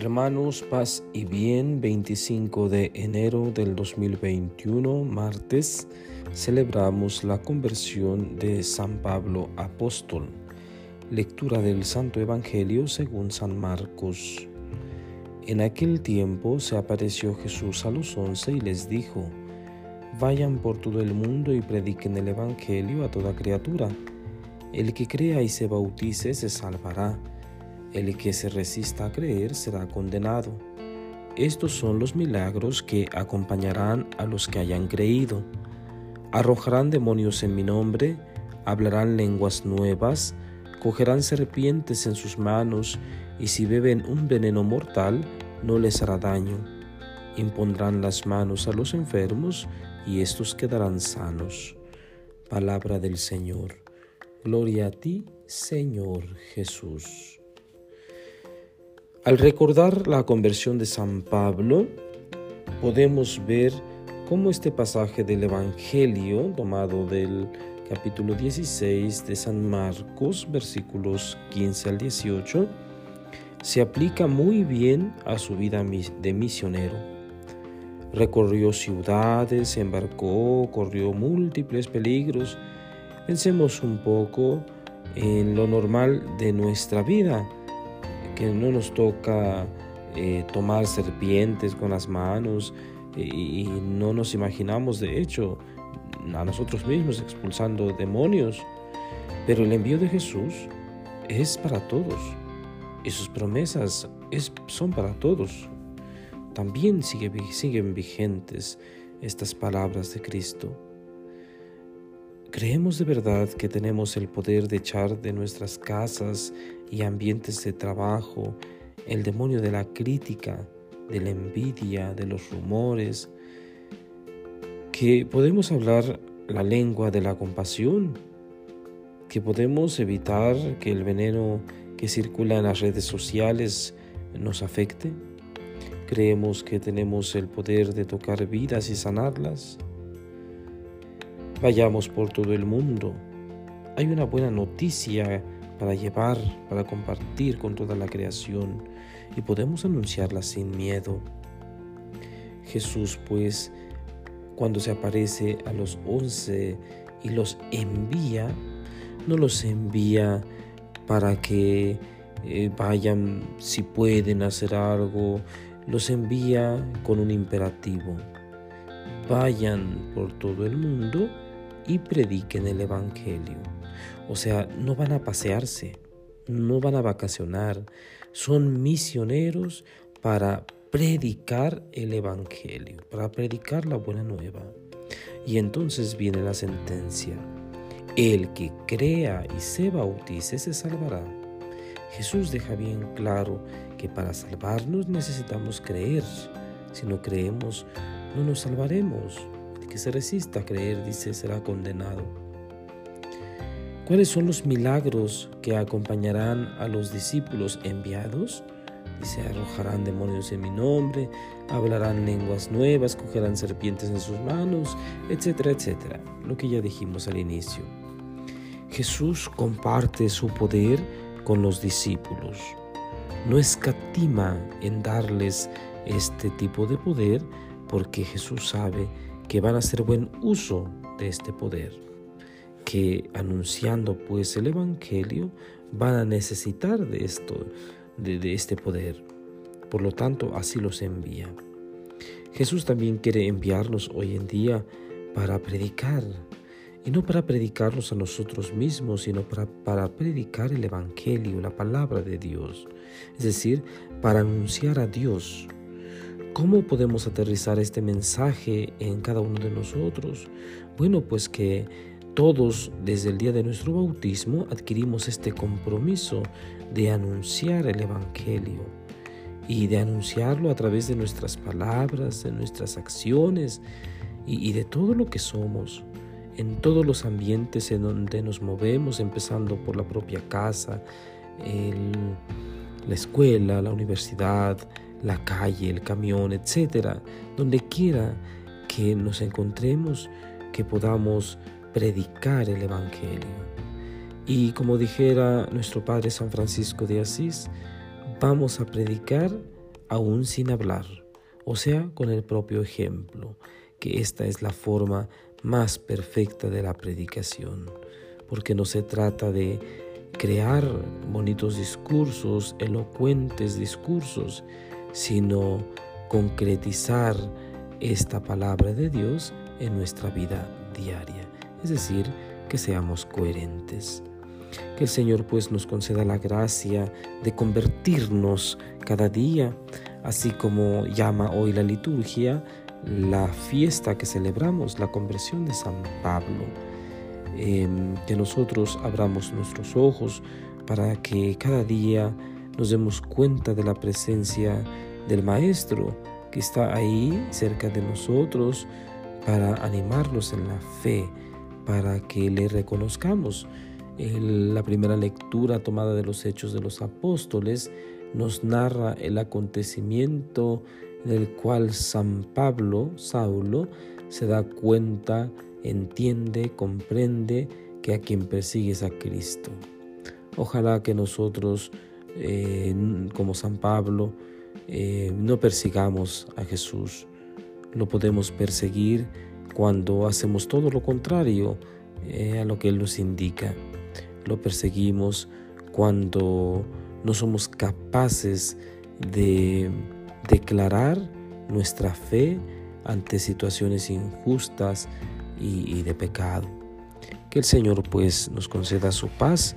Hermanos, paz y bien, 25 de enero del 2021, martes, celebramos la conversión de San Pablo Apóstol. Lectura del Santo Evangelio según San Marcos. En aquel tiempo se apareció Jesús a los once y les dijo, Vayan por todo el mundo y prediquen el Evangelio a toda criatura. El que crea y se bautice se salvará el que se resista a creer será condenado. Estos son los milagros que acompañarán a los que hayan creído. Arrojarán demonios en mi nombre, hablarán lenguas nuevas, cogerán serpientes en sus manos, y si beben un veneno mortal, no les hará daño. Impondrán las manos a los enfermos, y estos quedarán sanos. Palabra del Señor. Gloria a ti, Señor Jesús. Al recordar la conversión de San Pablo, podemos ver cómo este pasaje del Evangelio, tomado del capítulo 16 de San Marcos, versículos 15 al 18, se aplica muy bien a su vida de misionero. Recorrió ciudades, embarcó, corrió múltiples peligros. Pensemos un poco en lo normal de nuestra vida que no nos toca eh, tomar serpientes con las manos y, y no nos imaginamos de hecho a nosotros mismos expulsando demonios. Pero el envío de Jesús es para todos y sus promesas es, son para todos. También sigue, siguen vigentes estas palabras de Cristo. ¿Creemos de verdad que tenemos el poder de echar de nuestras casas y ambientes de trabajo el demonio de la crítica, de la envidia, de los rumores? ¿Que podemos hablar la lengua de la compasión? ¿Que podemos evitar que el veneno que circula en las redes sociales nos afecte? ¿Creemos que tenemos el poder de tocar vidas y sanarlas? Vayamos por todo el mundo. Hay una buena noticia para llevar, para compartir con toda la creación y podemos anunciarla sin miedo. Jesús pues, cuando se aparece a los once y los envía, no los envía para que eh, vayan si pueden hacer algo, los envía con un imperativo. Vayan por todo el mundo y prediquen el Evangelio. O sea, no van a pasearse, no van a vacacionar, son misioneros para predicar el Evangelio, para predicar la buena nueva. Y entonces viene la sentencia. El que crea y se bautice se salvará. Jesús deja bien claro que para salvarnos necesitamos creer. Si no creemos, no nos salvaremos que se resista a creer, dice, será condenado. ¿Cuáles son los milagros que acompañarán a los discípulos enviados? Dice, arrojarán demonios en mi nombre, hablarán lenguas nuevas, cogerán serpientes en sus manos, etcétera, etcétera. Lo que ya dijimos al inicio. Jesús comparte su poder con los discípulos. No escatima en darles este tipo de poder porque Jesús sabe que van a hacer buen uso de este poder, que anunciando pues el Evangelio van a necesitar de esto, de, este poder. Por lo tanto, así los envía. Jesús también quiere enviarnos hoy en día para predicar, y no para predicarnos a nosotros mismos, sino para, para predicar el Evangelio, la palabra de Dios, es decir, para anunciar a Dios ¿Cómo podemos aterrizar este mensaje en cada uno de nosotros? Bueno, pues que todos desde el día de nuestro bautismo adquirimos este compromiso de anunciar el Evangelio y de anunciarlo a través de nuestras palabras, de nuestras acciones y, de todo lo que somos, en todos los ambientes en donde nos movemos, empezando por la propia casa, la escuela, la universidad, la calle, el camión, etcétera, donde quiera que nos encontremos, que podamos predicar el Evangelio. Y como dijera nuestro Padre San Francisco de Asís, vamos a predicar aún sin hablar, o sea, con el propio ejemplo, que esta es la forma más perfecta de la predicación, porque no se trata de crear bonitos discursos, elocuentes discursos, sino concretizar esta palabra de Dios en nuestra vida diaria, es decir, que seamos coherentes. Que el Señor pues nos conceda la gracia de convertirnos cada día, así como llama hoy la liturgia la fiesta que celebramos, la conversión de San Pablo. Em, que nosotros abramos nuestros ojos para que cada día nos demos cuenta de la presencia del Maestro que está ahí cerca de nosotros para animarnos en la fe, para que le reconozcamos. la primera lectura tomada de los Hechos de los Apóstoles nos narra el acontecimiento en el cual San Pablo, Saulo, se da cuenta, entiende, comprende que a quien persigue es a Cristo. Ojalá que nosotros, eh, como San Pablo, eh, no persigamos a Jesús. Lo podemos perseguir cuando hacemos todo lo contrario eh, a lo que Él nos indica. Lo perseguimos cuando no somos capaces de declarar nuestra fe ante situaciones injustas y, de pecado. Que el Señor pues nos conceda su paz